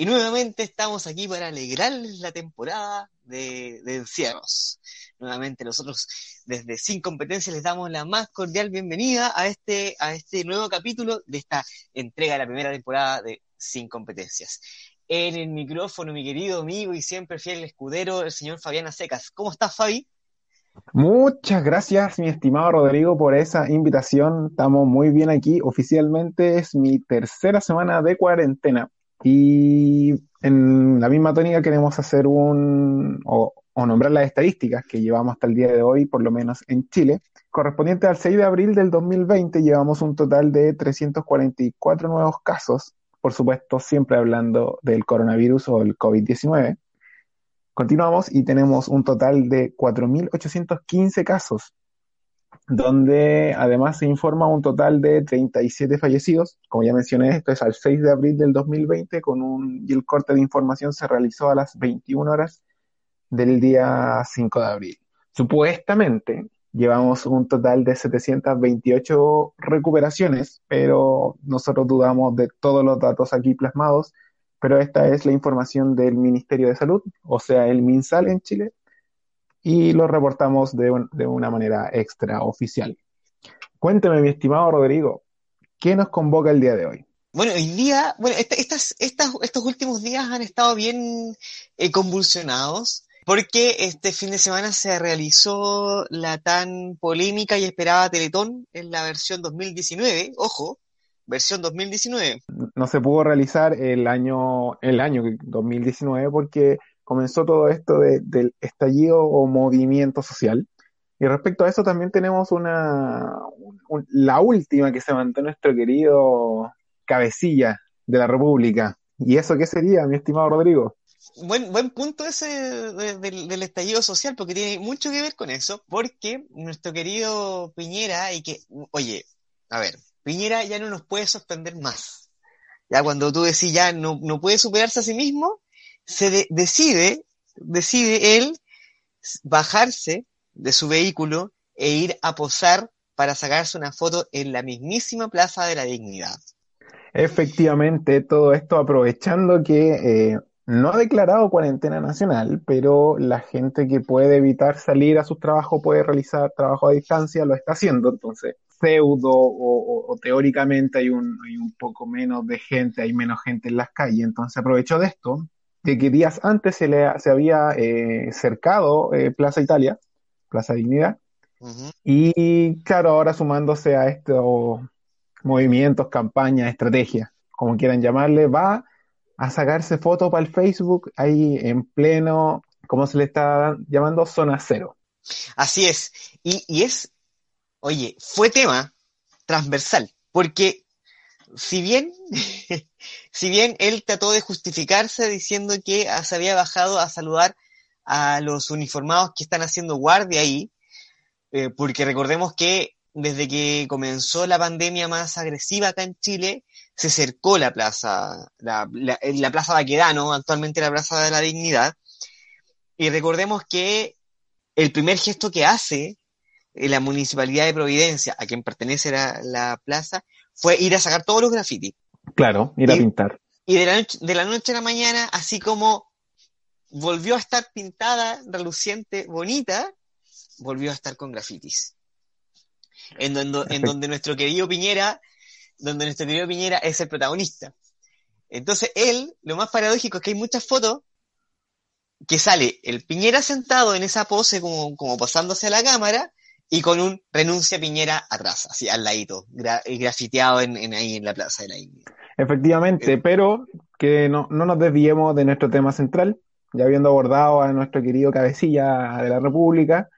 Y nuevamente estamos aquí para alegrarles la temporada de, encierros. Nuevamente nosotros desde Sin Competencia les damos la más cordial bienvenida a este, a este nuevo capítulo de esta entrega de la primera temporada de Sin Competencias. En el micrófono, mi querido amigo y siempre fiel escudero, el señor Fabián Secas. ¿Cómo estás, Fabi? Muchas gracias, mi estimado Rodrigo, por esa invitación. Estamos muy bien aquí. Oficialmente es mi tercera semana de cuarentena. Y en la misma tónica queremos hacer un, o, nombrar las estadísticas que llevamos hasta el día de hoy, por lo menos en Chile. Correspondiente al 6 de abril del 2020, llevamos un total de 344 nuevos casos, por supuesto, siempre hablando del coronavirus o el COVID-19. Continuamos y tenemos un total de 4.815 casos, donde además se informa un total de 37 fallecidos. Como ya mencioné, esto es al 6 de abril del 2020, con un, y el corte de información se realizó a las 21 horas del día 5 de abril. Supuestamente llevamos un total de 728 recuperaciones, pero nosotros dudamos de todos los datos aquí plasmados, pero esta es la información del Ministerio de Salud, o sea, el MinSal en Chile, y lo reportamos de, de una manera extraoficial. Cuénteme, mi estimado Rodrigo, ¿qué nos convoca el día de hoy? Bueno, hoy día, bueno, estas, estas, estos últimos días han estado bien eh, convulsionados porque este fin de semana se realizó la tan polémica y esperada Teletón en la versión 2019, ojo, versión 2019. No se pudo realizar el año, el año 2019 porque comenzó todo esto del estallido o movimiento social. Y respecto a eso también tenemos una, la última que se mandó nuestro querido cabecilla de la República. ¿Y eso qué sería, mi estimado Rodrigo? Buen, buen punto ese del, estallido social, porque tiene mucho que ver con eso, porque nuestro querido Piñera, y que, oye, a ver, Piñera ya no nos puede sorprender más. Ya cuando tú decís ya no, no puede superarse a sí mismo, se decide, decide él bajarse de su vehículo e ir a posar para sacarse una foto en la mismísima Plaza de la Dignidad. Efectivamente, todo esto aprovechando que eh, no ha declarado cuarentena nacional, pero la gente que puede evitar salir a sus trabajos puede realizar trabajo a distancia, lo está haciendo. Entonces, pseudo o, teóricamente hay un, hay un poco menos de gente, hay menos gente en las calles. Entonces, aprovechó de esto de que días antes se, le, se había eh, cercado eh, Plaza Italia, Plaza Dignidad, y claro, ahora sumándose a estos movimientos, campañas, estrategias, como quieran llamarle, va a sacarse fotos para el Facebook ahí en pleno, ¿cómo se le está llamando? Zona cero. Así es, y, y es, oye, fue tema transversal, porque si bien, si bien él trató de justificarse diciendo que se había bajado a saludar a los uniformados que están haciendo guardia ahí, eh, porque recordemos que desde que comenzó la pandemia más agresiva acá en Chile, se cercó la plaza, la, la, plaza Baquedano, actualmente la plaza de la dignidad, y recordemos que el primer gesto que hace la municipalidad de Providencia, a quien pertenece la plaza, fue ir a sacar todos los grafitis. Claro, ir a pintar. Y de la, noche, de la noche a la mañana, así como volvió a estar pintada, reluciente, bonita, volvió a estar con grafitis. En, donde, en donde nuestro querido Piñera, donde nuestro querido Piñera es el protagonista. Entonces él, lo más paradójico es que hay muchas fotos que sale el Piñera sentado en esa pose como, como pasándose a la cámara y con un renuncia Piñera atrás, así al ladito, eh, grafiteado en, ahí en la Plaza de la India. Efectivamente, eh, pero que no, no nos desviemos de nuestro tema central, ya habiendo abordado a nuestro querido cabecilla de la República,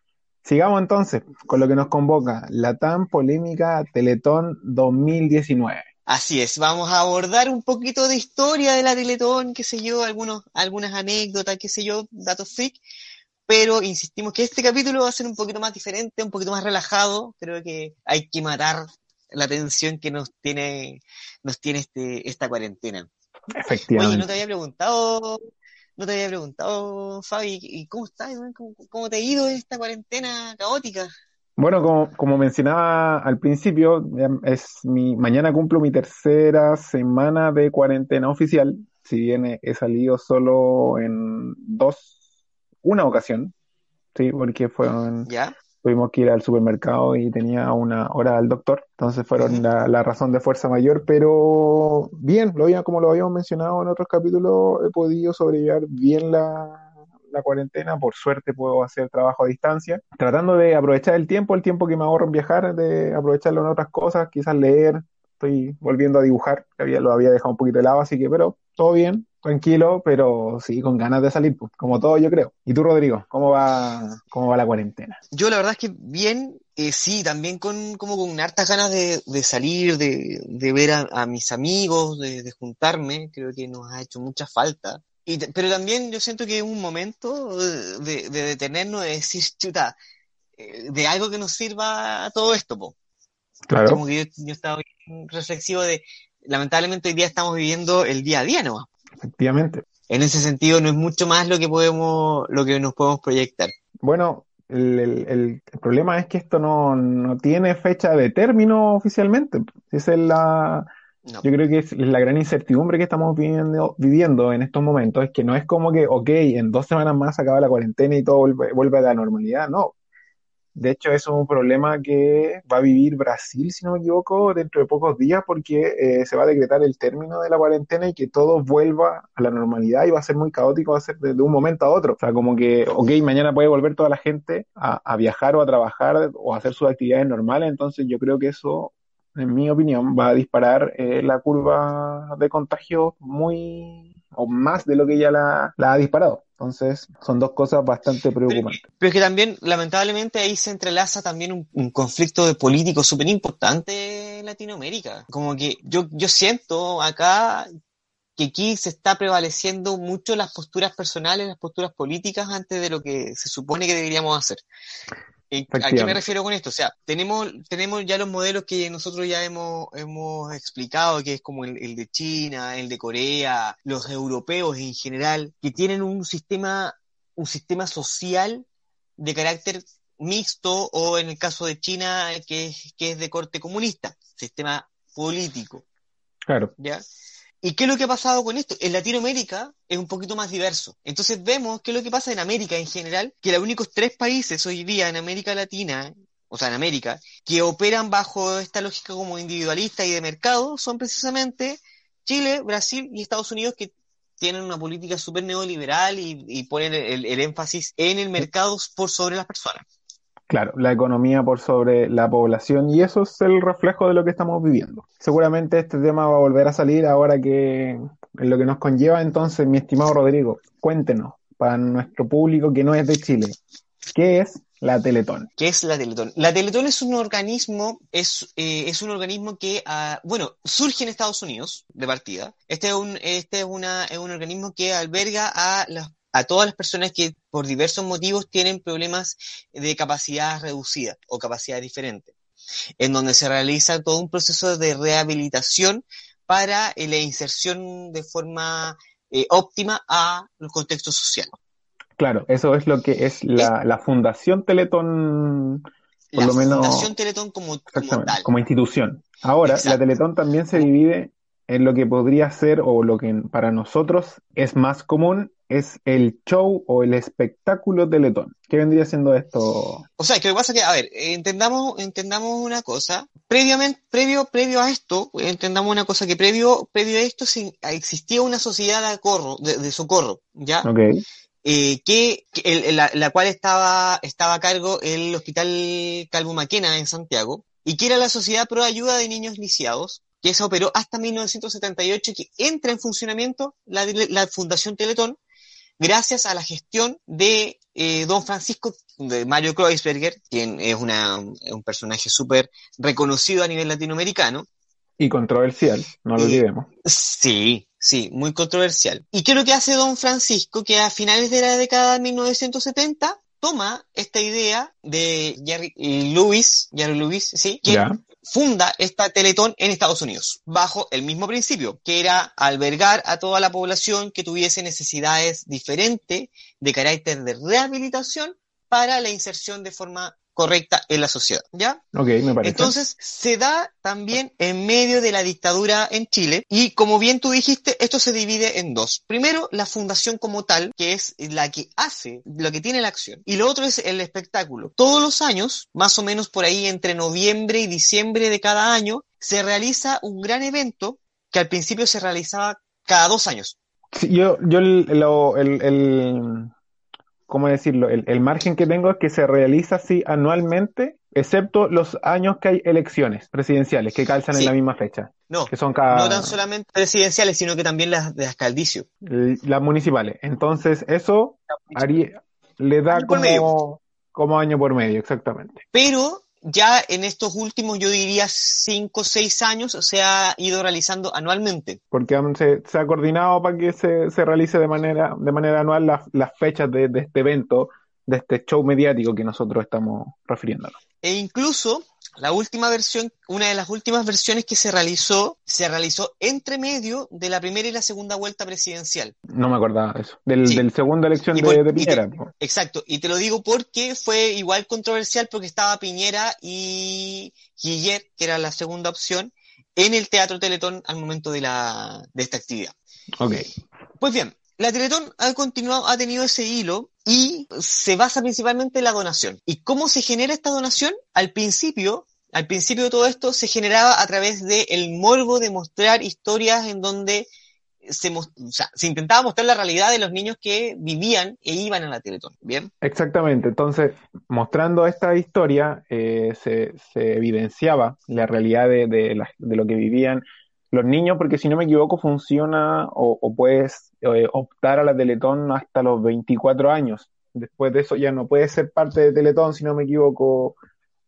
sigamos entonces con lo que nos convoca, la tan polémica Teletón 2019. Así es, vamos a abordar un poquito de historia de la Teletón, qué sé yo, algunos, algunas anécdotas, qué sé yo, datos freak, pero insistimos que este capítulo va a ser un poquito más diferente, un poquito más relajado, creo que hay que matar la tensión que nos tiene, nos tiene este, esta cuarentena. Efectivamente. Oye, no te había preguntado, no te había preguntado, Fabi, ¿y cómo estás? ¿Cómo, cómo te ha ido esta cuarentena caótica? Bueno, como, como mencionaba al principio, es mi, mañana cumplo mi tercera semana de cuarentena oficial. Si bien he salido solo en dos, una ocasión, sí, porque fueron, ¿Ya? tuvimos que ir al supermercado y tenía una hora al doctor, entonces fueron la, la razón de fuerza mayor, pero bien, lo había- como lo habíamos mencionado en otros capítulos, he podido sobrellevar bien la, la cuarentena, por suerte puedo hacer trabajo a distancia, tratando de aprovechar el tiempo, el tiempo que me ahorro en viajar, de aprovecharlo en otras cosas, quizás leer, estoy volviendo a dibujar, que había, lo había dejado un poquito de lado, así que, pero todo bien, tranquilo, pero sí, con ganas de salir, pues, como todo yo creo. ¿Y tú, Rodrigo, cómo va, cómo va la cuarentena? Yo la verdad es que bien, eh, sí, también con como con hartas ganas de, de salir, de, de ver a, a mis amigos, de, de juntarme, creo que nos ha hecho mucha falta. Y, pero también yo siento que es un momento de, de, de detenernos, de decir, chuta, eh, de algo que nos sirva a todo esto, po. Claro, Como que yo, yo estaba reflexivo de, lamentablemente hoy día estamos viviendo el día a día, ¿no? Efectivamente. En ese sentido no es mucho más lo que podemos, lo que nos podemos proyectar. Bueno, el, el- problema es que esto no, no tiene fecha de término oficialmente. Esa es la, No. yo creo que es la gran incertidumbre que estamos viviendo, viviendo en estos momentos, es que no es como que, ok, en dos semanas más acaba la cuarentena y todo vuelve, vuelve a la normalidad, no. De hecho, es un problema que va a vivir Brasil, si no me equivoco, dentro de pocos días, porque eh, se va a decretar el término de la cuarentena y que todo vuelva a la normalidad y va a ser muy caótico, va a ser de, un momento a otro. O sea, como que, ok, mañana puede volver toda la gente a, viajar o a trabajar o a hacer sus actividades normales, entonces yo creo que eso, en mi opinión, va a disparar eh, la curva de contagio muy o más de lo que ya la ha disparado. Entonces, son dos cosas bastante preocupantes. Pero es que también, lamentablemente, ahí se entrelaza también un, un conflicto de político súper importante en Latinoamérica. Como que yo, yo siento acá que aquí se está prevaleciendo mucho las posturas personales, las posturas políticas antes de lo que se supone que deberíamos hacer. ¿A qué me refiero con esto? O sea, tenemos, tenemos ya los modelos que nosotros ya hemos, hemos explicado, que es como el, el de China, el de Corea, los europeos en general, que tienen un sistema, un sistema social de carácter mixto o en el caso de China, que es, que es de corte comunista, sistema político, Claro. ¿ya? ¿Y qué es lo que ha pasado con esto? En Latinoamérica es un poquito más diverso. Entonces vemos qué es lo que pasa en América en general, que los únicos tres países hoy día en América Latina, o sea, en América, que operan bajo esta lógica como individualista y de mercado son precisamente Chile, Brasil y Estados Unidos que tienen una política súper neoliberal y, ponen el, el énfasis en el mercado por sobre las personas. Claro, la economía por sobre la población y eso es el reflejo de lo que estamos viviendo. Seguramente este tema va a volver a salir ahora que en lo que nos conlleva. Entonces, mi estimado Rodrigo, cuéntenos para nuestro público que no es de Chile, ¿qué es la Teletón? ¿Qué es la Teletón? La Teletón es un organismo, es, eh, es un organismo que, ah, bueno, surge en Estados Unidos de partida. Este es un, este es una, es un organismo que alberga a las a todas las personas que por diversos motivos tienen problemas de capacidad reducida o capacidad diferente, en donde se realiza todo un proceso de rehabilitación para eh, la inserción de forma eh, óptima a los contextos sociales. Claro, eso es lo que es la, la Fundación Teletón, por La lo menos, Fundación Teletón como, como exactamente, tal. como institución. Ahora, la. Teletón también se divide en lo que podría ser, o lo que para nosotros es más común, es el show o el espectáculo Teletón. ¿Qué vendría siendo esto? O sea, que lo que pasa es que, a ver, entendamos, entendamos una cosa. Previamente, previo, previo a esto, eh, entendamos una cosa, que previo, previo a esto existía una sociedad de, acorro- de, de socorro, ¿ya? Ok, Eh, que, que el- la, la cual estaba, estaba a cargo el Hospital Calvo Maquena en Santiago, y que era la Sociedad Pro Ayuda de Niños Lisiados, que se operó hasta 1978, que entra en funcionamiento la, la Fundación Teletón, gracias a la gestión de eh, don Francisco, de Mario Kreuzberger, quien es una, un personaje súper reconocido a nivel latinoamericano. Y controversial, no lo olvidemos. Sí, sí, muy controversial. ¿Y qué es lo que hace don Francisco? Que a finales de la década de 1970 toma esta idea de Jerry Lewis, Jerry Lewis, sí, que funda esta Teletón en Estados Unidos, bajo el mismo principio, que era albergar a toda la población que tuviese necesidades diferentes de carácter de rehabilitación para la inserción de forma correcta en la sociedad, ¿ya? Ok, me parece. Entonces, se da también en medio de la dictadura en Chile y como bien tú dijiste, esto se divide en dos. Primero, la fundación como tal, que es la que hace, lo que tiene la acción. Y lo otro es el espectáculo. Todos los años, más o menos por ahí entre noviembre y diciembre de cada año, se realiza un gran evento que al principio se realizaba cada dos años. Sí, yo, yo lo, el, el ¿cómo decirlo? El, margen que tengo es que se realiza así anualmente, excepto los años que hay elecciones presidenciales que calzan en la misma fecha. No, que son no tan solamente presidenciales, sino que también las de alcaldicio. Las municipales. Entonces, eso haría, le da como, como año por medio, exactamente. Pero ya en estos últimos, yo diría, cinco o seis años se ha ido realizando anualmente. Porque se, ha coordinado para que se, se, realice de manera, de manera anual las, fechas de, de, este evento, de este show mediático que nosotros estamos refiriéndonos. E incluso la última versión, una de las últimas versiones que se realizó, se realizó entre medio de la primera y la segunda vuelta presidencial. No me acordaba de eso. Del, del segunda elección de, Piñera. exacto. Y te lo digo porque fue igual controversial porque estaba Piñera y Guillet, que era la segunda opción, en el Teatro Teletón al momento de, la, de esta actividad. Ok. Pues bien, la Teletón ha continuado, ha tenido ese hilo y se basa principalmente en la donación. ¿Y cómo se genera esta donación? Al principio, al principio de todo esto se generaba a través del el morbo de mostrar historias en donde se, se, intentaba mostrar la realidad de los niños que vivían e iban a la Teletón, ¿bien? Exactamente, entonces mostrando esta historia eh, se, se, evidenciaba la realidad de, de, de, lo que vivían los niños, porque si no me equivoco funciona o, o puedes eh, optar a la Teletón hasta los 24 años. Después de eso ya no puedes ser parte de Teletón, si no me equivoco,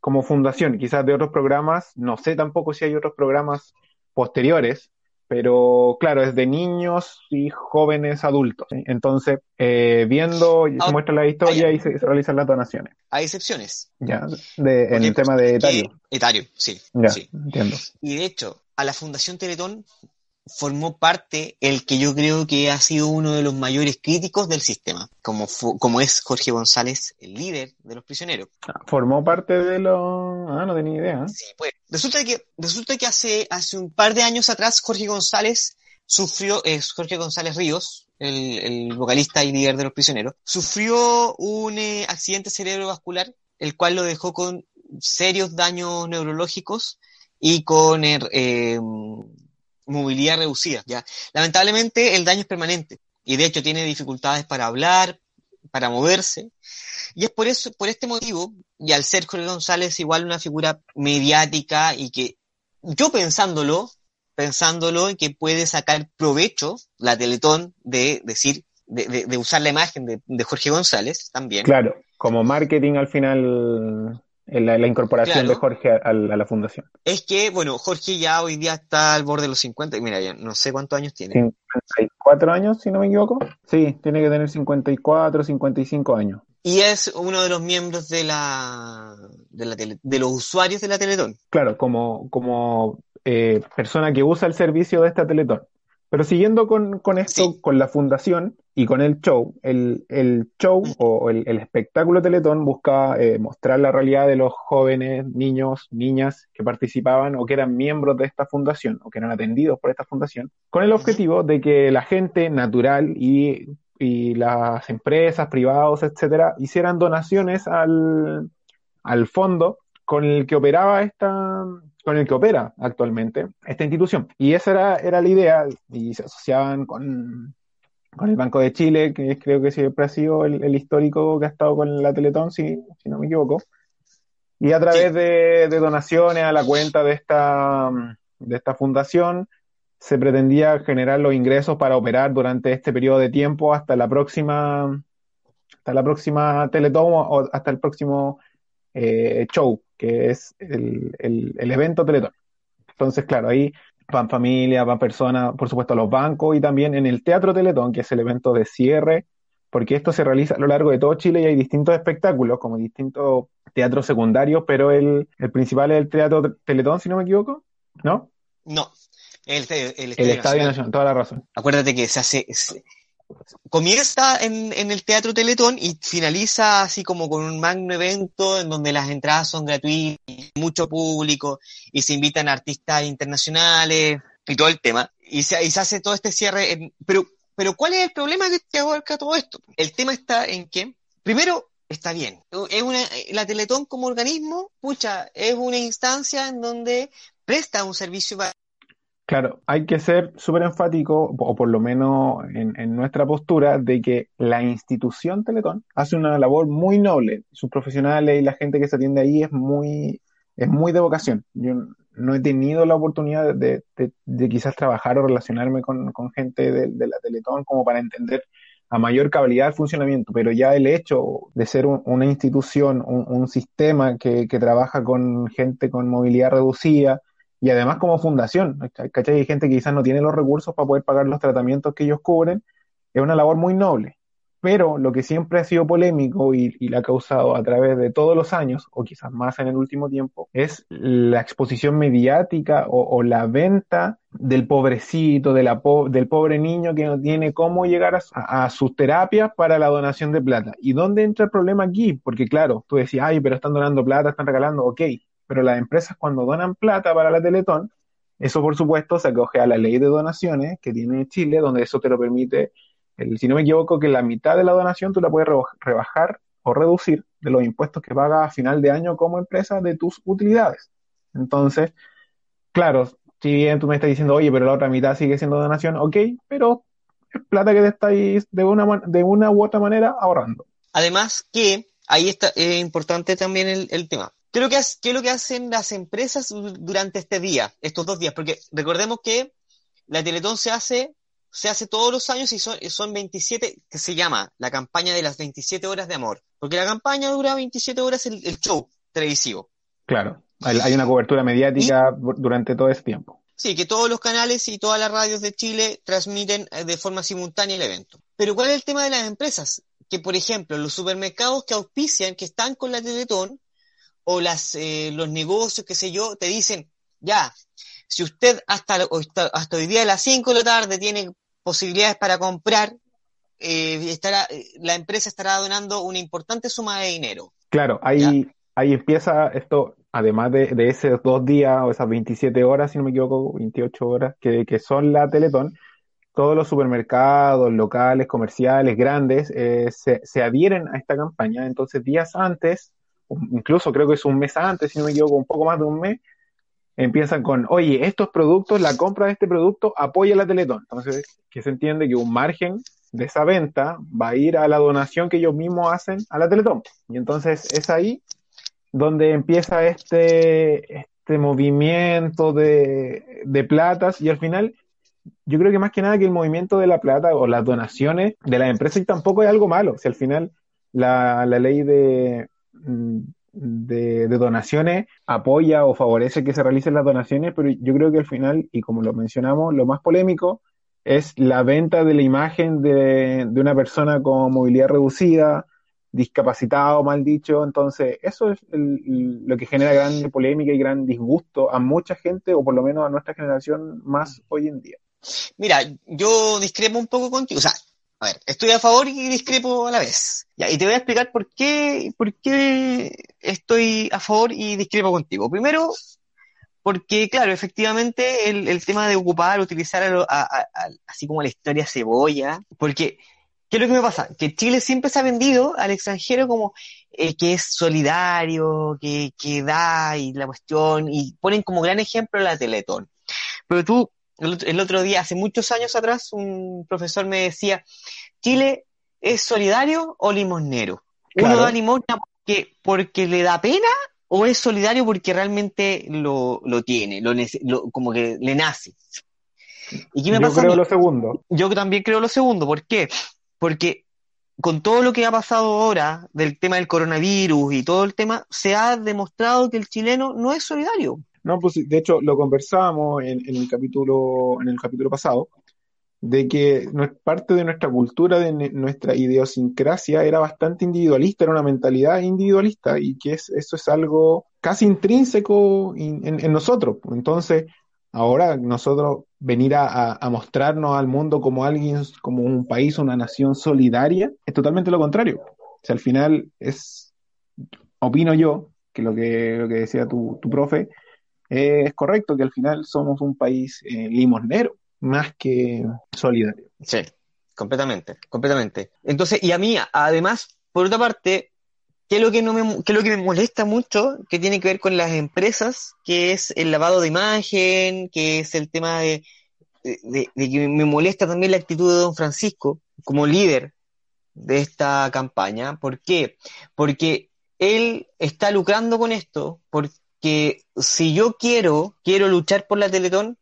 como fundación, quizás de otros programas, no sé tampoco si hay otros programas posteriores, pero claro, es de niños y jóvenes adultos. Entonces, eh, viendo, se muestra la historia y se, realizan las donaciones. Hay excepciones. Ya, de, en el tema de etario. Etario, sí. Ya, sí. entiendo. Y de hecho, a la Fundación Teletón formó parte el que yo creo que ha sido uno de los mayores críticos del sistema, como, como es Jorge González, el líder de los prisioneros. Ah, formó parte de los... Ah, no tenía idea. Sí, pues resulta que, resulta que hace, hace un par de años atrás Jorge González sufrió, es Jorge González Ríos, el, el, vocalista y líder de los prisioneros, sufrió un eh, accidente cerebrovascular, el cual lo dejó con serios daños neurológicos y con eh, movilidad reducida. ¿ya? Lamentablemente el daño es permanente y de hecho tiene dificultades para hablar, para moverse. Y es por eso, por este motivo, y al ser Jorge González igual una figura mediática y que yo pensándolo, pensándolo en que puede sacar provecho la Teletón de decir, de, de, usar la imagen de, de Jorge González también. Claro, como marketing al final la, la incorporación de Jorge a, a, la fundación. Es que, bueno, Jorge ya hoy día está al borde de los 50, y mira, ya no sé cuántos años tiene. 54 años, si no me equivoco. Sí, tiene que tener 54, 55 años. Y es uno de los miembros de la, de, la tele, de los usuarios de la Teletón. Claro, como, como eh, persona que usa el servicio de esta Teletón. Pero siguiendo con, con esto, sí. con la fundación y con el show, el, el show o el, el, espectáculo Teletón buscaba eh, mostrar la realidad de los jóvenes, niños, niñas que participaban o que eran miembros de esta fundación o que eran atendidos por esta fundación, con el objetivo de que la gente natural y, y las empresas, privados, etcétera, hicieran donaciones al, al fondo con el que operaba esta, con el que opera actualmente esta institución. Y esa era, era la idea, y se asociaban con, con el Banco de Chile, que creo que siempre ha sido el, el histórico que ha estado con la Teletón, si, si no me equivoco. Y a través sí. de, de, donaciones a la cuenta de esta, de esta fundación, se pretendía generar los ingresos para operar durante este periodo de tiempo hasta la próxima, hasta la próxima Teletón o hasta el próximo eh, show, que es el, el, evento Teletón. Entonces, claro, ahí van familias, van personas, por supuesto, a los bancos y también en el Teatro Teletón, que es el evento de cierre, porque esto se realiza a lo largo de todo Chile y hay distintos espectáculos, como distintos teatros secundarios, pero el, el principal es el Teatro Teletón, si no me equivoco, ¿no? No, el, Estadio, Nacional. toda la razón. Acuérdate que se hace. Comienza en, en, el Teatro Teletón y finaliza así como con un magno evento en donde las entradas son gratuitas, mucho público y se invitan artistas internacionales y todo el tema. Y se, y se hace todo este cierre. pero, pero ¿cuál es el problema que abarca todo esto? El tema está en que, primero, está bien. Es una, la Teletón como organismo, pucha, es una instancia en donde presta un servicio para Claro, hay que ser súper enfático, o por lo menos en, nuestra postura, de que la institución Teletón hace una labor muy noble. Sus profesionales y la gente que se atiende ahí es muy, es muy de vocación. Yo no he tenido la oportunidad de, quizás trabajar o relacionarme con, gente de, la Teletón como para entender a mayor cabalidad el funcionamiento, pero ya el hecho de ser una institución, un, sistema que, que trabaja con gente con movilidad reducida, y además como fundación, ¿cachai? Hay gente que quizás no tiene los recursos para poder pagar los tratamientos que ellos cubren, es una labor muy noble. Pero lo que siempre ha sido polémico y, y la ha causado a través de todos los años, o quizás más en el último tiempo, es la exposición mediática o, la venta del pobrecito, de la del pobre niño que no tiene cómo llegar a, a, sus terapias para la donación de plata. ¿Y dónde entra el problema aquí? Porque claro, tú decías, ay, pero están donando plata, están regalando, ok, pero las empresas cuando donan plata para la Teletón, eso por supuesto se acoge a la ley de donaciones que tiene Chile, donde eso te lo permite, el, si no me equivoco, que la mitad de la donación tú la puedes rebajar o reducir de los impuestos que pagas a final de año como empresa de tus utilidades. Entonces, claro, si bien tú me estás diciendo, oye, pero la otra mitad sigue siendo donación, ok, pero es plata que te estáis de una, de una u otra manera ahorrando. Además que ahí está, es importante también el tema. ¿Qué es, lo que ¿Qué es lo que hacen las empresas durante este día, estos dos días? Porque recordemos que la Teletón se hace, se hace todos los años y son, son 27, que se llama la campaña de las 27 horas de amor. Porque la campaña dura 27 horas el, el show televisivo. Claro, hay una cobertura mediática durante todo ese tiempo. Sí, que todos los canales y todas las radios de Chile transmiten eh, de forma simultánea el evento. Pero ¿cuál es el tema de las empresas? Que, por ejemplo, los supermercados que auspician, que están con la Teletón, o las, eh, los negocios, qué sé yo, te dicen, ya, si usted hasta, hasta hoy día a las 5 de la tarde tiene posibilidades para comprar, eh, estará, la empresa estará donando una importante suma de dinero. Claro, ahí, ahí empieza esto, además de, de, esos dos días o esas 27 horas, si no me equivoco, 28 horas, que, que son la Teletón, todos los supermercados, locales, comerciales, grandes, eh, se, se adhieren a esta campaña. Entonces, días antes incluso creo que es un mes antes, si no me equivoco, un poco más de un mes, empiezan con, oye, estos productos, la compra de este producto apoya la Teletón. Entonces, que se entiende que un margen de esa venta va a ir a la donación que ellos mismos hacen a la Teletón. Y entonces es ahí donde empieza este, este movimiento de, de platas y al final yo creo que más que nada que el movimiento de la plata o las donaciones de las empresas tampoco es algo malo. Si al final la, la ley de, de, donaciones apoya o favorece que se realicen las donaciones, pero yo creo que al final, y como lo mencionamos, lo más polémico es la venta de la imagen de, una persona con movilidad reducida, discapacitado, mal dicho. Entonces, eso es lo que genera gran polémica y gran disgusto a mucha gente, o por lo menos a nuestra generación más hoy en día. Mira, yo discrepo un poco contigo. O sea, a ver, estoy a favor y discrepo a la vez. Y te voy a explicar por qué, por qué estoy a favor y discrepo contigo. Primero, porque, claro, efectivamente, el, el tema de ocupar, utilizar así como la historia cebolla, porque, ¿qué es lo que me pasa? Que Chile siempre se ha vendido al extranjero como eh, que es solidario, que, que da y la cuestión, y ponen como gran ejemplo la Teletón. Pero tú el, otro día, hace muchos años atrás, un profesor me decía, ¿Chile es solidario o limosnero? ¿Uno da limosna porque, porque le da pena o es solidario porque realmente lo, lo tiene, lo, como que le nace? ¿Y qué me Yo pasa creo lo segundo. Yo también creo lo segundo. ¿Por qué? Porque con todo lo que ha pasado ahora del tema del coronavirus y todo el tema, se ha demostrado que el chileno no es solidario. No, pues de hecho lo conversábamos en, el capítulo, en el capítulo pasado, de que parte de nuestra cultura, de nuestra idiosincrasia, era bastante individualista, era una mentalidad individualista, y que es, eso es algo casi intrínseco in- en, nosotros. Entonces, ahora nosotros venir a, a- a mostrarnos al mundo como alguien, como un país, una nación solidaria, es totalmente lo contrario. O sea, al final es, opino yo, que lo que, lo que decía tu, tu profe, eh, es correcto que al final somos un país eh, limosnero, más que solidario. Sí, completamente, completamente. Entonces, y a mí, además, por otra parte, ¿qué es lo que no me, qué es lo que me molesta mucho? Que tiene que ver con las empresas, que es el lavado de imagen, que es el tema de, de, de que me molesta también la actitud de don Francisco como líder de esta campaña. ¿Por qué? Porque él está lucrando con esto, porque si yo quiero, quiero luchar por la Teletón,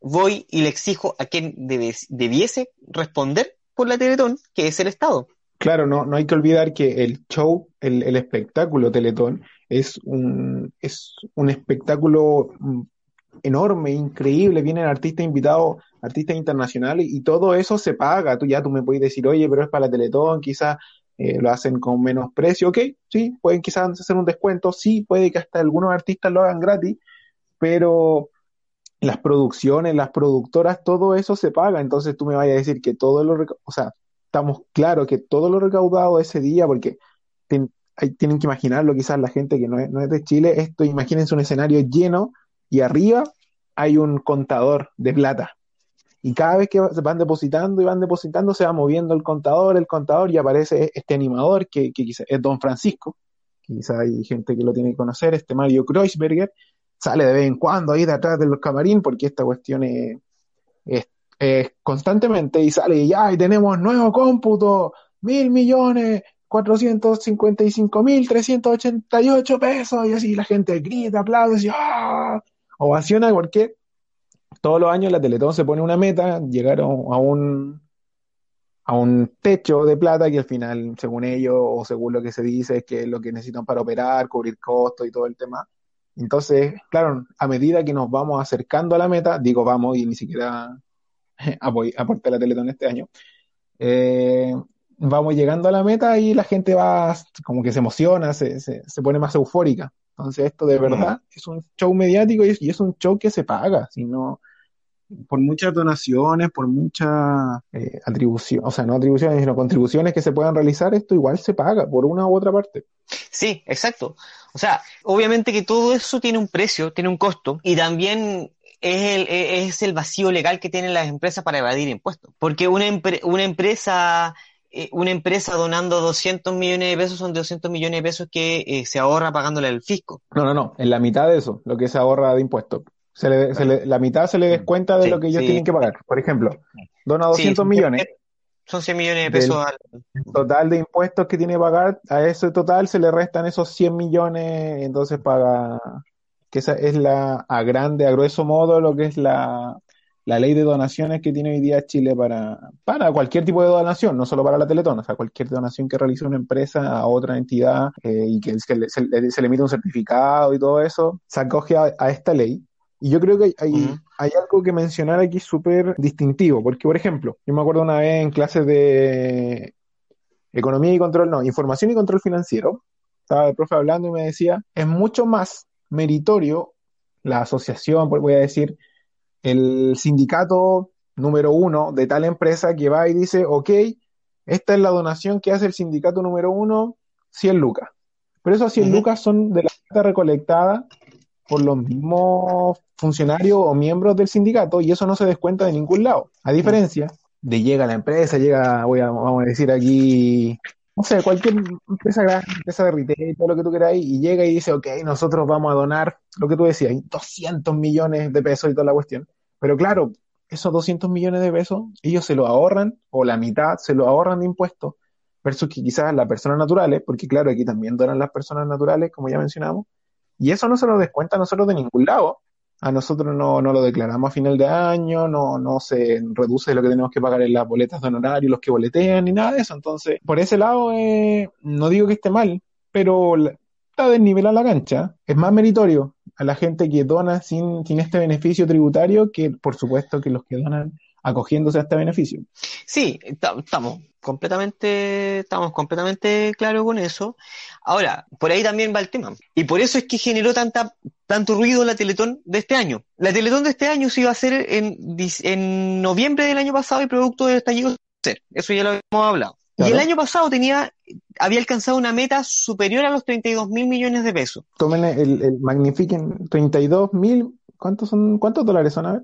voy y le exijo a quien debiese responder por la Teletón, que es el Estado. Claro, no, no hay que olvidar que el show, el, el espectáculo Teletón, es un, es un espectáculo mm, enorme, increíble. Vienen artistas invitados, artistas internacionales, y todo eso se paga. Tú ya tú me puedes decir, oye, pero es para la Teletón, quizás eh, lo hacen con menos precio. Ok, sí, pueden quizás hacer un descuento, sí, puede que hasta algunos artistas lo hagan gratis, pero las producciones, las productoras, todo eso se paga. Entonces tú me vayas a decir que todo lo, o sea, estamos claros que todo lo recaudado ese día, porque tienen que imaginarlo quizás la gente que no es, no es de Chile, esto imagínense un escenario lleno y arriba hay un contador de plata. Y cada vez que van depositando y van depositando, se va moviendo el contador, el contador, y aparece este animador que, que quizás es Don Francisco, quizás hay gente que lo tiene que conocer, este Mario Kreuzberger, sale de vez en cuando ahí de atrás de los camarín, porque esta cuestión es, es- constantemente y sale y ya, y tenemos nuevo cómputo, mil millones, cuatrocientos cincuenta y cinco mil trescientos ochenta y ocho pesos, y así la gente grita, aplaude, y ¡ah! ovaciona, porque todos los años la Teletón se pone una meta, llegar a un, a un, techo de plata que al final, según ellos, o según lo que se dice, es que es lo que necesitan para operar, cubrir costos y todo el tema. Entonces, claro, a medida que nos vamos acercando a la meta, digo vamos y ni siquiera aporté la Teletón este año, eh, vamos llegando a la meta y la gente va como que se emociona, se, se, se pone más eufórica. Entonces esto de verdad es un show mediático y es, y es un show que se paga, sino por muchas donaciones, por muchas eh, atribuciones, o sea, no atribuciones, sino contribuciones que se puedan realizar, esto igual se paga por una u otra parte. Sí, exacto. O sea, obviamente que todo eso tiene un precio, tiene un costo, y también es el, es el vacío legal que tienen las empresas para evadir impuestos. Porque una, empre- una empresa, eh, una empresa donando 200 millones de pesos son 200 millones de pesos que eh, se ahorra pagándole al fisco. No, no, no, en la mitad de eso, lo que se ahorra de impuestos. Se le, se le- la mitad se le descuenta de Sí, lo que ellos sí. tienen que pagar. Por ejemplo, dona Sí, 200 son- millones, Son 100 millones de pesos al... total de impuestos que tiene que pagar, a ese total se le restan esos 100 millones, entonces paga, que esa es la, a grande, a grueso modo, lo que es la, la ley de donaciones que tiene hoy día Chile para, para cualquier tipo de donación, no solo para la Teletón, o sea, cualquier donación que realice una empresa a otra entidad eh, y que se le, se le- se le emite un certificado y todo eso, se acoge a, a esta ley. Y yo creo que hay, hay, Ujú. hay algo que mencionar aquí súper distintivo, porque, por ejemplo, yo me acuerdo una vez en clases de economía y control, no, información y control financiero, estaba el profe hablando y me decía, es mucho más meritorio la asociación, pues voy a decir, el sindicato número uno de tal empresa que va y dice, ok, esta es la donación que hace el sindicato número uno, 100 lucas. Pero esos 100 Ujú. lucas son de la plata recolectada por los mismos funcionarios o miembros del sindicato y eso no se descuenta de ningún lado. A diferencia de llega la empresa, llega, voy a, vamos a decir aquí, no sé, cualquier empresa grande, empresa de retail, todo lo que tú queráis, y llega y dice, ok, nosotros vamos a donar lo que tú decías, 200 millones de pesos y toda la cuestión. Pero claro, esos 200 millones de pesos, ellos se lo ahorran, o la mitad se lo ahorran de impuestos, versus que quizás las personas naturales, porque claro, aquí también donan las personas naturales, como ya mencionamos, y eso no se lo descuenta a nosotros de ningún lado. a nosotros no, no lo declaramos a final de año, no, no se reduce lo que tenemos que pagar en las boletas de honorario, los que boletean, ni nada de eso. Entonces, por ese lado, eh, no digo que esté mal, pero está desnivelada la cancha. Es más meritorio a la gente que dona sin, sin este beneficio tributario que, por supuesto, que los que donan acogiéndose a este beneficio. Sí, estamos completamente, estamos completamente claros con eso. Ahora, por ahí también va el tema. Y por eso es que generó tanta, tanto ruido la Teletón de este año. La Teletón de este año se iba a hacer en, en noviembre del año pasado y producto del estallido Eso ya lo hemos hablado. Y el año pasado tenía, había alcanzado una meta superior a los 32 mil millones de pesos. Tomen el, el Magnifiquen 32 mil, ¿cuántos son, cuántos dólares son? A ver.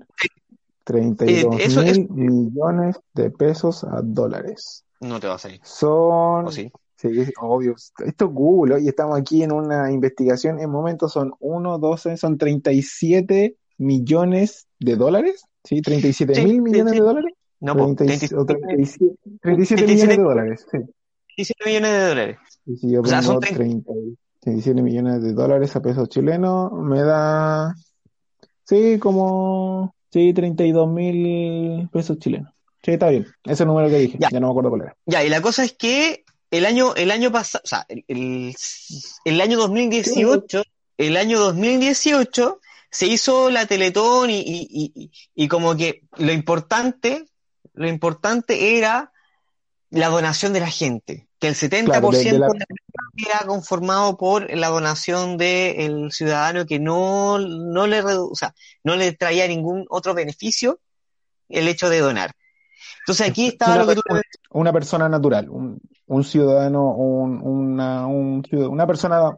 32 eh, mil millones de pesos a dólares. No te va a salir. Son. sí? Sí, obvio. Esto es Google, y estamos aquí en una investigación. En momentos son 1, 12, son 37 millones de dólares. ¿Sí? 37 mil millones de dólares. No, 37, 37, 37 millones de dólares. Sí. 37 millones de dólares. Y si yo pongo 30, 37 millones de dólares a pesos chilenos, me da. Sí, como Sí, 32 mil pesos chilenos. Sí, está bien. Ese número que dije. Ya. no me acuerdo cuál era. Ya, y la cosa es que el año, el año pasado, o sea, el, el, año 2018, el año 2018 se hizo la Teletón y, y, y, y como que lo importante, lo importante era la donación de la gente que el 70% de, la... era conformado por la donación del ciudadano que no, no, le o sea, no le traía ningún otro beneficio el hecho de donar. Entonces aquí estaba una, lo que tú... Una persona natural, un, un ciudadano, un, una, un, una persona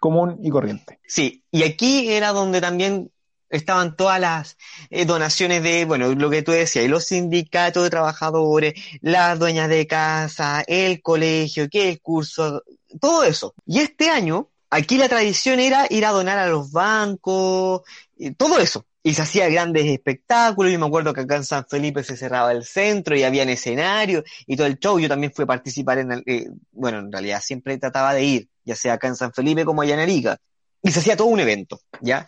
común y corriente. Sí, y aquí era donde también estaban todas las eh, donaciones de, bueno, lo que tú decías, los sindicatos de trabajadores, las dueñas de casa, el colegio, que el curso, todo eso. Y este año, aquí la tradición era ir a donar a los bancos, todo eso. Y se hacía grandes espectáculos, yo me acuerdo que acá en San Felipe se cerraba el centro y había escenario y todo el show, yo también fui a participar en, el, eh, bueno, en realidad siempre trataba de ir, ya sea acá en San Felipe como allá en Arica. Y se hacía todo un evento, ¿ya?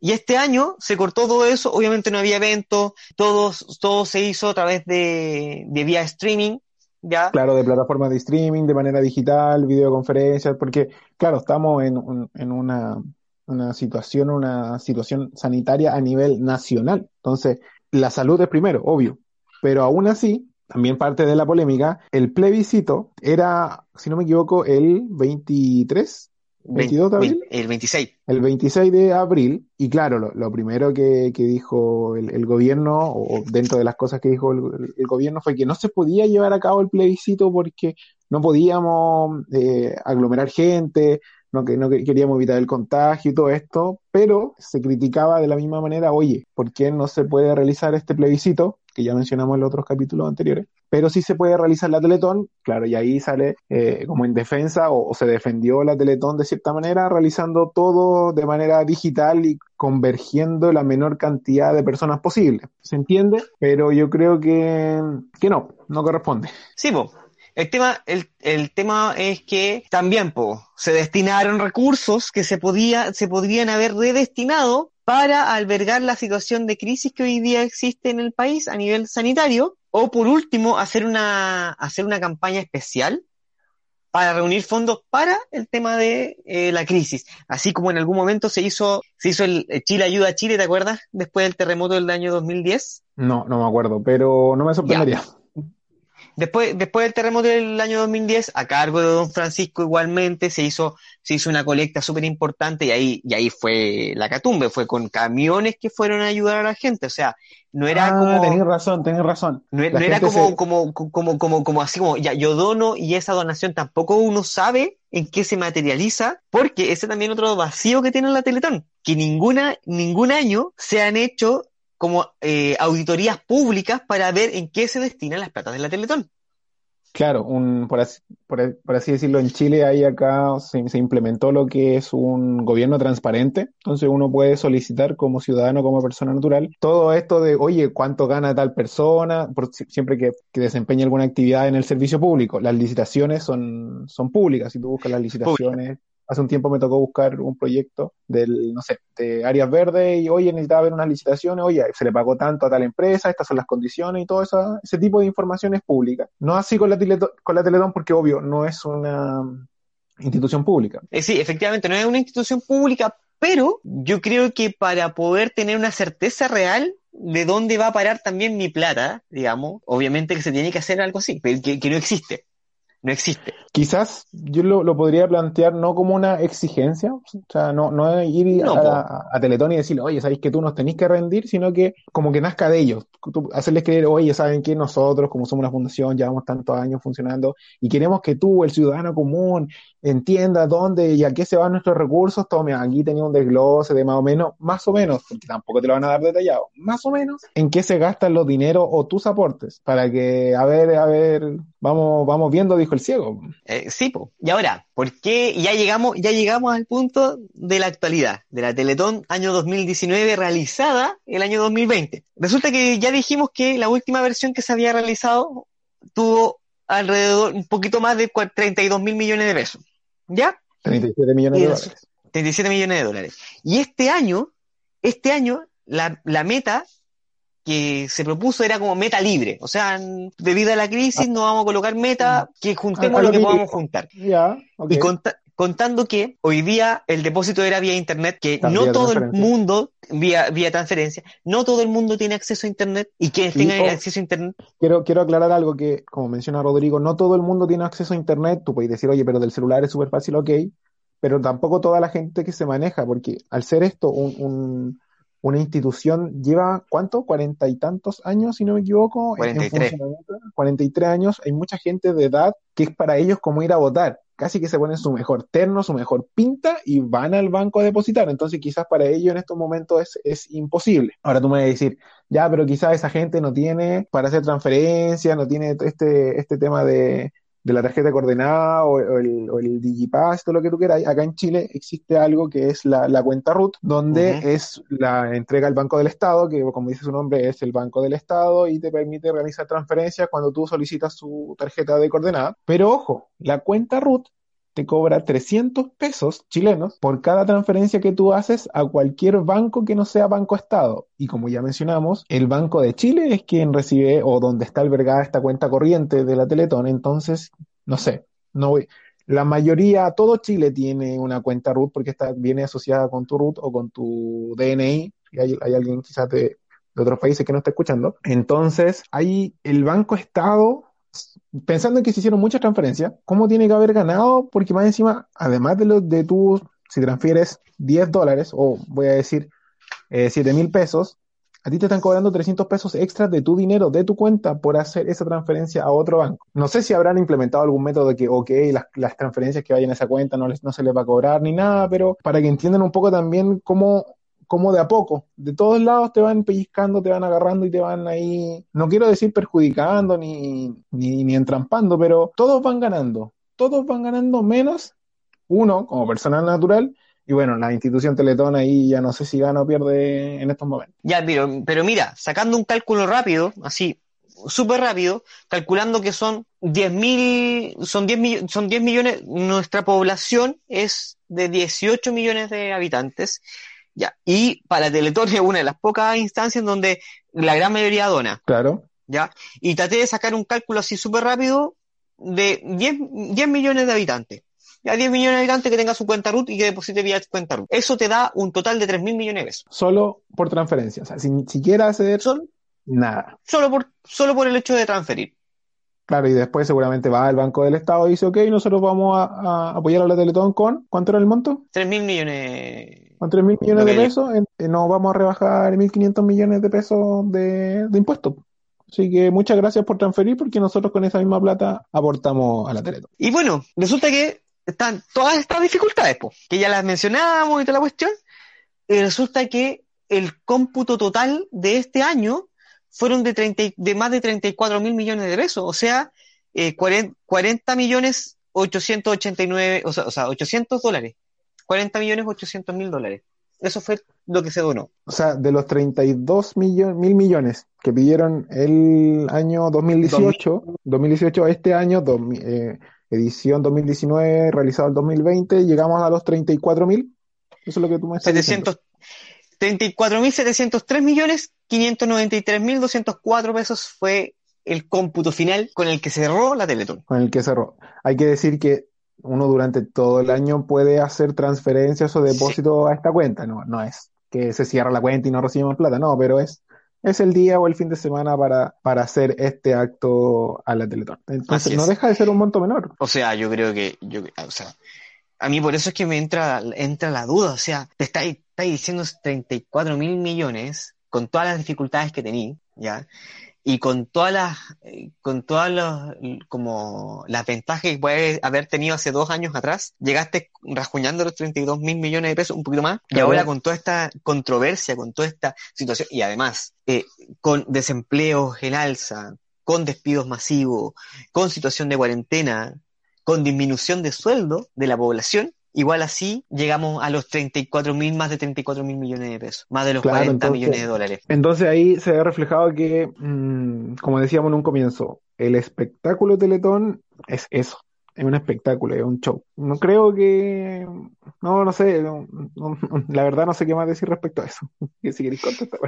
Y este año se cortó todo eso, obviamente no había eventos, todo, todo se hizo a través de, de vía streaming, ¿ya? Claro, de plataformas de streaming, de manera digital, videoconferencias, porque, claro, estamos en, en una, una situación, una situación sanitaria a nivel nacional. Entonces, la salud es primero, obvio, pero aún así, también parte de la polémica, el plebiscito era, si no me equivoco, el 23 22 de abril. El 26. El 26 de abril, y claro, lo, primero que, dijo el, gobierno, o dentro de las cosas que dijo el, gobierno, fue que no se podía llevar a cabo el plebiscito porque no podíamos eh, aglomerar gente, no, que, no queríamos evitar el contagio y todo esto, pero se criticaba de la misma manera, oye, ¿por qué no se puede realizar este plebiscito? que ya mencionamos en los otros capítulos anteriores, pero sí se puede realizar la Teletón, claro, y ahí sale eh, como en defensa o, se defendió la Teletón de cierta manera, realizando todo de manera digital y convergiendo la menor cantidad de personas posible. ¿Se entiende? Pero yo creo que, que no, no corresponde. Sí, po. El tema, el, el, tema es que también po, se destinaron recursos que se, podía, se podrían haber redestinado para albergar la situación de crisis que hoy día existe en el país a nivel sanitario, o por último, hacer una, hacer una campaña especial para reunir fondos para el tema de eh, la crisis. Así como en algún momento se hizo, se hizo el Chile Ayuda a Chile, ¿te acuerdas? Después del terremoto del año 2010. No, no me acuerdo, pero no me sorprendería. Después, después del terremoto del año 2010, a cargo de don Francisco igualmente, se hizo, se hizo una colecta súper importante y ahí, y ahí fue la catumbe, fue con camiones que fueron a ayudar a la gente, o sea, no era ah, como... Tenés razón, tenés razón. No, era como, como, como, como, como así como, ya, yo dono y esa donación tampoco uno sabe en qué se materializa, porque ese también otro vacío que tiene la Teletón, que ninguna, ningún año se han hecho como eh, auditorías públicas para ver en qué se destinan las platas de la Teletón. Claro, un, por, así, por, así decirlo, en Chile hay acá se, implementó lo que es un gobierno transparente, entonces uno puede solicitar como ciudadano, como persona natural, todo esto de, oye, ¿cuánto gana tal persona? Por, siempre que, que desempeña alguna actividad en el servicio público. Las licitaciones son, son públicas, si tú buscas las licitaciones, hace un tiempo me tocó buscar un proyecto del, no sé, de áreas verdes y oye, necesitaba ver unas licitaciones, oye, se le pagó tanto a tal empresa, estas son las condiciones y todo eso, ese tipo de información es pública. No así con la, con la Teletón porque obvio, no es una institución pública. Eh, sí, efectivamente, no es una institución pública, pero yo creo que para poder tener una certeza real de dónde va a parar también mi plata, digamos, obviamente que se tiene que hacer algo así, que no existe no existe. Quizás yo lo, podría plantear no como una exigencia, o sea, no, no ir a, a, Teletón y decirle, oye, sabéis que tú nos tenés que rendir, sino que como que nazca de ellos, hacerles creer, oye, saben que nosotros, como somos una fundación, llevamos tantos años funcionando y queremos que tú, el ciudadano común, entienda dónde y a qué se van nuestros recursos, tome, aquí tenía un desglose de más o menos, más o menos, porque tampoco te lo van a dar detallado, más o menos, en qué se gastan los dineros o tus aportes, para que, a ver, a ver, vamos, vamos viendo, dijo el ciego. Eh, sí, po. y ahora, ¿por qué ya llegamos, ya llegamos al punto de la actualidad, de la Teletón año 2019 realizada el año 2020? Resulta que ya dijimos que la última versión que se había realizado tuvo alrededor, un poquito más de 32 mil millones de pesos. ¿Ya? 37 millones de dólares. 37 millones de dólares. Y este año, este año, la, la meta que se propuso era como meta libre. O sea, debido a la crisis ah. no vamos a colocar meta que juntemos lo que podamos juntar. Ya, Y contando que hoy día el depósito era vía internet, que no todo el mundo, vía, vía transferencia, no todo el mundo tiene acceso a internet y quienes tengan oh, acceso a internet. Quiero, quiero aclarar algo que, como menciona Rodrigo, no todo el mundo tiene acceso a internet. Tú puedes decir, oye, pero del celular es súper fácil, ok, pero tampoco toda la gente que se maneja, porque al ser esto un una institución lleva, ¿cuánto? Cuarenta y tantos años, si no me equivoco. 43. 43 años. Hay mucha gente de edad que es para ellos como ir a votar. Casi que se ponen su mejor terno, su mejor pinta y van al banco a depositar. Entonces quizás para ellos en estos momentos es, es imposible. Ahora tú me vas a decir, ya, pero quizás esa gente no tiene para hacer transferencias, no tiene este, este tema de, de la tarjeta coordenada o, el, o el Digipass, todo lo que tú quieras, acá en Chile existe algo que es la, cuenta RUT, donde es la entrega al Banco del Estado, que como dice su nombre es el Banco del Estado y te permite realizar transferencias cuando tú solicitas su tarjeta de coordenada. Pero ojo, la cuenta RUT te cobra 300 pesos chilenos por cada transferencia que tú haces a cualquier banco que no sea Banco Estado. Y como ya mencionamos, el Banco de Chile es quien recibe o donde está albergada esta cuenta corriente de la Teletón. Entonces, no sé, no voy. La mayoría, todo Chile tiene una cuenta RUT porque está, viene asociada con tu RUT o con tu DNI. Y hay, hay alguien quizás de, de otros países que no está escuchando. Entonces, ahí el Banco Estado pensando en que se hicieron muchas transferencias, ¿cómo tiene que haber ganado? Porque más encima, además de los de tú, si transfieres 10 dólares, o voy a decir eh, 7 mil pesos, a ti te están cobrando 300 pesos extras de tu dinero, de tu cuenta, por hacer esa transferencia a otro banco. No sé si habrán implementado algún método de que, ok, las, las transferencias que vayan a esa cuenta no, les, no se les va a cobrar ni nada, pero para que entiendan un poco también cómo como de a poco, de todos lados te van pellizcando, te van agarrando y te van ahí, no quiero decir perjudicando ni, ni, ni entrampando, pero todos van ganando, todos van ganando menos uno como personal natural y bueno, la institución Teletón ahí ya no sé si gana o pierde en estos momentos. Ya, pero, pero mira, sacando un cálculo rápido, así, súper rápido, calculando que son 10 mil, son 10, son 10 millones, nuestra población es de 18 millones de habitantes ya. Y para Teletón es una de las pocas instancias en donde la gran mayoría dona. Claro. ¿Ya? Y traté de sacar un cálculo así súper rápido de 10, 10 millones de habitantes. Ya 10 millones de habitantes que tenga su cuenta RUT y que deposite vía cuenta RUT. Eso te da un total de 3 mil millones de pesos. Solo por transferencia. O sea, sin siquiera hacer solo, nada. Solo por, solo por el hecho de transferir. Claro, y después seguramente va al Banco del Estado y dice, ok, nosotros vamos a, a apoyar a la Teletón con, ¿cuánto era el monto? 3 mil millones con 3 mil millones de pesos, eh, nos vamos a rebajar 1.500 millones de pesos de, de impuestos. Así que muchas gracias por transferir porque nosotros con esa misma plata aportamos a la Teletón. Y bueno, resulta que están todas estas dificultades, que ya las mencionábamos y toda la cuestión, y resulta que el cómputo total de este año fueron de, 30, de más de 34 mil millones de pesos, o sea, eh, 40, 40 millones 889, o sea, o sea, 800 dólares 40 millones 800 mil dólares. Eso fue lo que se donó. O sea, de los 32 mil millones que pidieron el año 2018, 2018 a este año, eh, edición 2019 realizado el 2020, llegamos a los 34.000. Eso es lo que tú me estás 700, 34.703 millones 593.204 pesos fue el cómputo final con el que cerró la Teletón. Con el que cerró. Hay que decir que uno durante todo el año puede hacer transferencias o depósitos a esta cuenta, no, no es que se cierra la cuenta y no recibimos plata, no, pero es, es el día o el fin de semana para, para hacer este acto a la Teletón. Entonces no deja de ser un monto menor. O sea, yo creo que, yo, o sea, a mí por eso es que me entra, entra la duda, o sea, te estáis, estáis diciendo 34 mil millones con todas las dificultades que tení, ¿ya? Y con todas las, eh, con todas las, como las ventajas que puedes haber tenido hace dos años atrás, llegaste rasguñando los 32 mil millones de pesos, un poquito más, y ahora con toda esta controversia, con toda esta situación, y además, eh, con desempleo en alza, con despidos masivos, con situación de cuarentena, con disminución de sueldo de la población, Igual así llegamos a los 34 mil, más de 34 mil millones de pesos, más de los 40 millones de dólares. Entonces ahí se ve reflejado que, mm, como decíamos en un comienzo, el espectáculo de Teletón es eso, es un espectáculo, es un show. No creo que, no, no sé, la verdad no sé qué más decir respecto a eso. si queréis contestar.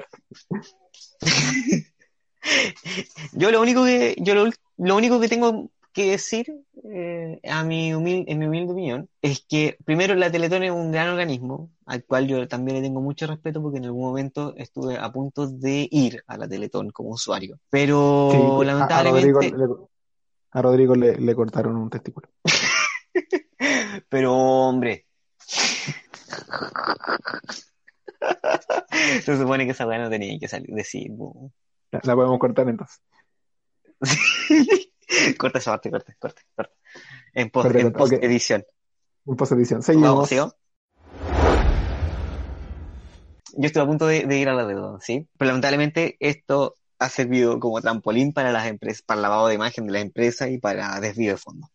yo lo único que, yo lo, lo único que tengo que decir, eh, a mi humilde, en mi humilde opinión, es que primero la Teletón es un gran organismo, al cual yo también le tengo mucho respeto porque en algún momento estuve a punto de ir a la Teletón como usuario. Pero lamentablemente... A, Rodrigo, le, cortaron un testículo. Pero hombre... Se supone que esa weá no tenía que salir, decir. La, la podemos cortar entonces. corta esa parte, corta, corta, corta. En post, en post edición. En post edición. Seguimos. Yo estoy a punto de, ir a la deuda, ¿sí? Pero lamentablemente esto ha servido como trampolín para las empresas, para el lavado de imagen de las empresas y para desvío de fondos.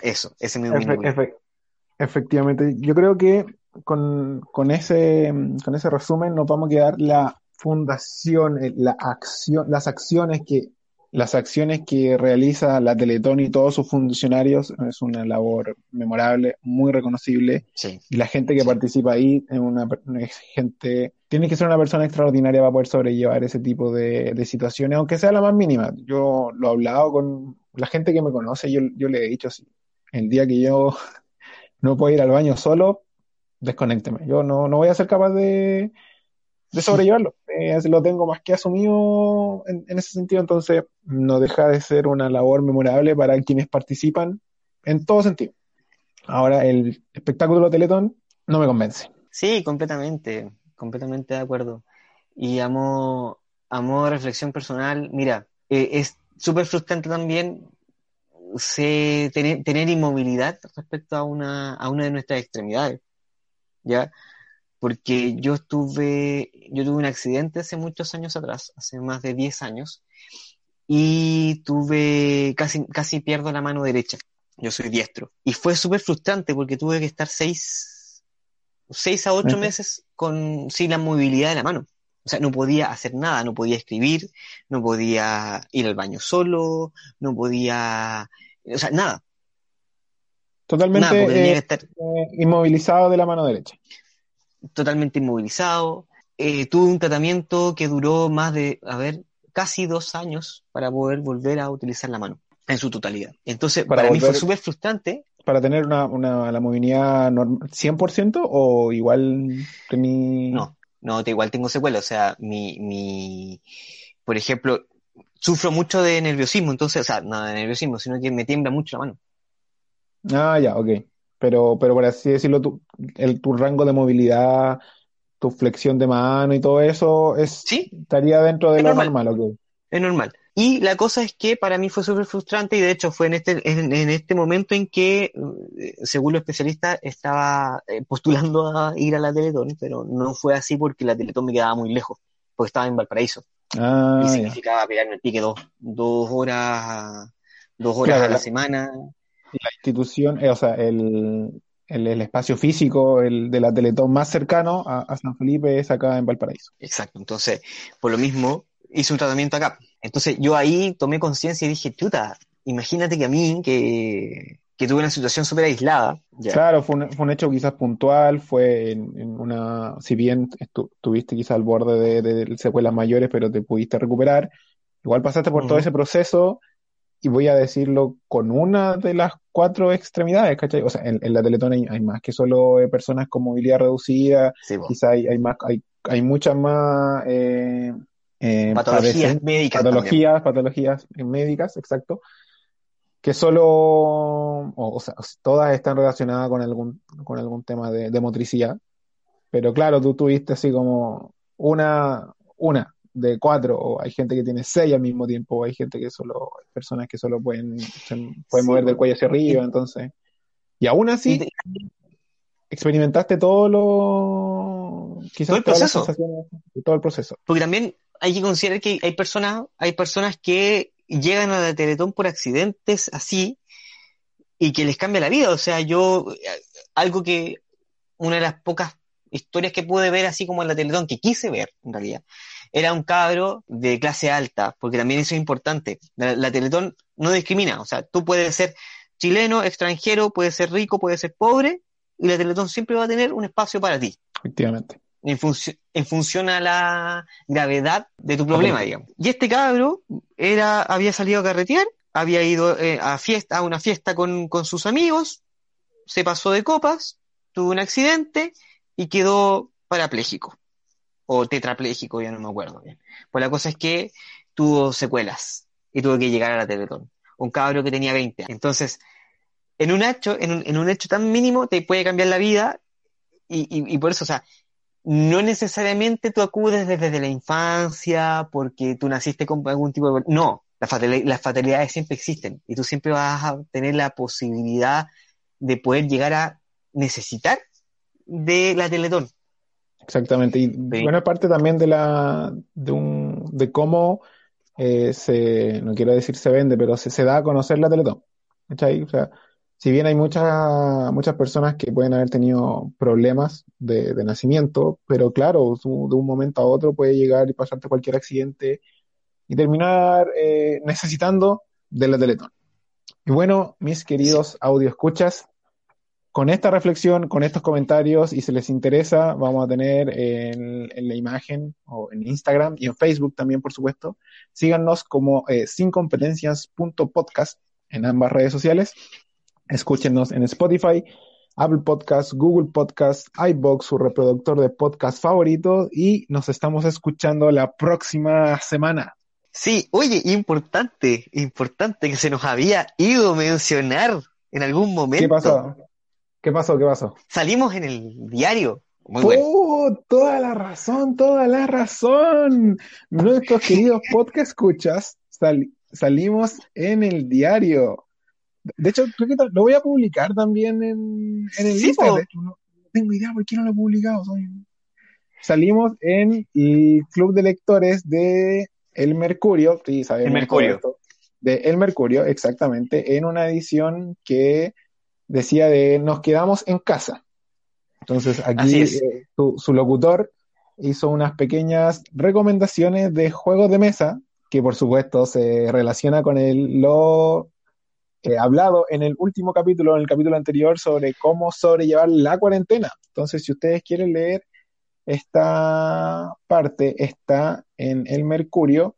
Eso, ese es mi Efectivamente, yo creo que con, con, ese, con ese resumen nos vamos a quedar la fundación, eh, la acción, las acciones que las acciones que realiza la Teletón y todos sus funcionarios es una labor memorable, muy reconocible. Y la gente que participa ahí es una gente, tiene que ser una persona extraordinaria para poder sobrellevar ese tipo de, situaciones, aunque sea la más mínima. Yo lo he hablado con la gente que me conoce, yo, yo le he dicho así, el día que yo no puedo ir al baño solo, desconécteme. Yo no, no voy a ser capaz de, de sobrellevarlo. Eh, lo tengo más que asumido en, ese sentido, entonces no deja de ser una labor memorable para quienes participan en todo sentido. Ahora, el espectáculo de Teletón no me convence. Sí, completamente, completamente de acuerdo. Y amo, amo reflexión personal. Mira, eh, es súper frustrante también tener, tener, inmovilidad respecto a una, a una de nuestras extremidades. ¿Ya? Porque yo tuve, yo tuve un accidente hace muchos años atrás, hace más de 10 años, y tuve, casi, casi pierdo la mano derecha. Yo soy diestro. Y fue súper frustrante porque tuve que estar 6 seis, a 8 meses con, sin la movilidad de la mano. O sea, no podía hacer nada, no podía escribir, no podía ir al baño solo, no podía, o sea, nada. Totalmente eh, estar... Eh, inmovilizado de la mano derecha totalmente inmovilizado. Eh, tuve un tratamiento que duró más de, a ver, casi dos años para poder volver a utilizar la mano en su totalidad. Entonces, para, mí fue súper frustrante. ¿Para tener una, una, la movilidad normal, 100% o igual tení... No, no, igual tengo secuelas. O sea, mi, mi, por ejemplo, sufro mucho de nerviosismo, entonces, o sea, no de nerviosismo, sino que me tiembla mucho la mano. Ah, ya, ok pero, pero por así decirlo, tu, el, tu rango de movilidad, tu flexión de mano y todo eso es, estaría dentro de lo normal, ¿ok? Es normal. Y la cosa es que para mí fue súper frustrante y de hecho fue en este, en, este momento en que, eh, según los especialistas, estaba eh, postulando a ir a la Teletón, pero no fue así porque la Teletón me quedaba muy lejos, porque estaba en Valparaíso. Ah, y significaba pegarme el pique dos, dos horas, dos horas a la semana la institución, eh, o sea, el, el, espacio físico el de la Teletón más cercano a, San Felipe es acá en Valparaíso. Exacto, entonces, por lo mismo, hice un tratamiento acá. Entonces yo ahí tomé conciencia y dije, chuta, imagínate que a mí, que, que tuve una situación súper aislada. ya, Claro, fue un, fue un hecho quizás puntual, fue en, en una, si bien estu- estuviste quizás al borde de, de secuelas mayores, pero te pudiste recuperar, igual pasaste por todo Ujú. ese proceso y voy a decirlo con una de las cuatro extremidades, ¿cachai? O sea, en, en la Teletón hay, hay más que solo eh, personas con movilidad reducida, Sí, po. quizás hay, hay más, hay, hay muchas más eh, eh, Patologías médicas también. patologías, patologías médicas, exacto, que solo, o, o sea, todas están relacionadas con algún, con algún tema de, de motricidad, pero claro, tú tuviste así como una, una de cuatro, o hay gente que tiene seis al mismo tiempo, o hay gente que solo, hay personas que solo pueden, se pueden Sí, mover del cuello hacia arriba, Y- entonces, y aún Y así te- experimentaste todo lo, quizás Todo el proceso. todo el proceso. Porque también hay que considerar que hay personas, hay personas que llegan a la Teletón por accidentes así y que les cambia la vida. O sea, yo, eh, algo que, una de las pocas historias que pude ver así como en la Teletón, que quise ver en realidad, era un cabro de clase alta, porque también eso es importante. La, la Teletón no discrimina, o sea, tú puedes ser chileno, extranjero, puedes ser rico, puedes ser pobre, y la Teletón siempre va a tener un espacio para ti Efectivamente. en, funci- en función a la gravedad de tu problema, digamos. Y este cabro era, había salido a carretear, había ido eh, a fiesta, a una fiesta con, con sus amigos, se pasó de copas, tuvo un accidente y quedó parapléjico. O tetrapléjico, ya no me acuerdo bien. Pues la cosa es que tuvo secuelas y tuvo que llegar a la Teletón. Un cabro que tenía 20 años. Entonces, en un hecho, en un, en un hecho tan mínimo te puede cambiar la vida y, y, por eso, o sea, no necesariamente tú acudes desde la infancia porque tú naciste con algún tipo de... No, las fatal- las fatalidades siempre existen y tú siempre vas a tener la posibilidad de poder llegar a necesitar de la Teletón. Exactamente. Y bueno, es parte también de la, de un, de cómo eh, se, no quiero decir se vende, pero se, se da a conocer la Teletón. ¿Cachai? O sea, si bien hay muchas, muchas personas que pueden haber tenido problemas de, de nacimiento, pero claro, de un momento a otro puede llegar y pasarte cualquier accidente y terminar eh, necesitando de la Teletón. Y bueno, mis queridos audio escuchas, con esta reflexión, con estos comentarios, y si les interesa, vamos a tener en, en la imagen o en Instagram y en Facebook también, por supuesto. Síganos como eh, sincompetencias.podcast en ambas redes sociales. Escúchenos en Spotify, Apple Podcasts, Google Podcasts, iBox, su reproductor de podcast favorito, y nos estamos escuchando la próxima semana. Sí, oye, importante, importante que se nos había ido mencionar en algún momento. ¿Qué pasó? ¿Qué pasó? ¿Qué pasó? Salimos en el diario. Muy ¡Oh! Toda la razón, toda la razón. Nuestros queridos podcast escuchas sal- salimos en el diario. De hecho, creo que lo voy a publicar también en, en el Sí, Instagram. hecho, no, no tengo idea por qué no lo he publicado. soy- Salimos en el club de lectores de El Mercurio, sí, sabemos El Mercurio. esto, de El Mercurio, exactamente, en una edición que decía de Nos quedamos en casa. Entonces aquí eh, su, su locutor hizo unas pequeñas recomendaciones de juegos de mesa, que por supuesto se relaciona con el, lo eh, hablado en el último capítulo, en el capítulo anterior, sobre cómo sobrellevar la cuarentena. Entonces, si ustedes quieren leer esta parte, está en el Mercurio.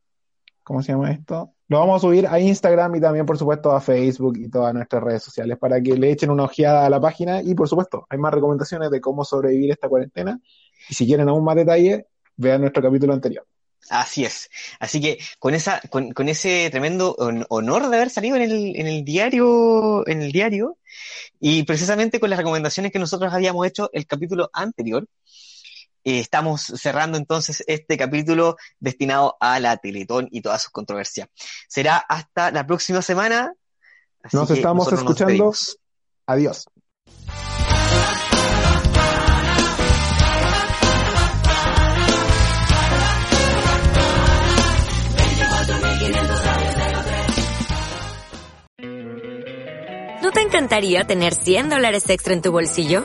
¿Cómo se llama esto? Lo vamos a subir a Instagram y también, por supuesto, a Facebook y todas nuestras redes sociales para que le echen una ojeada a la página. Y, por supuesto, hay más recomendaciones de cómo sobrevivir esta cuarentena. Y si quieren aún más detalle, vean nuestro capítulo anterior. Así es. Así que con esa, con, con ese tremendo hon- honor de haber salido en el, en el diario, en el diario, y precisamente con las recomendaciones que nosotros habíamos hecho el capítulo anterior, eh, estamos cerrando entonces este capítulo destinado a la Teletón y todas sus controversias. Será hasta la próxima semana. así Nos estamos nos escuchando. Adiós. ¿No te encantaría tener 100 dólares extra en tu bolsillo?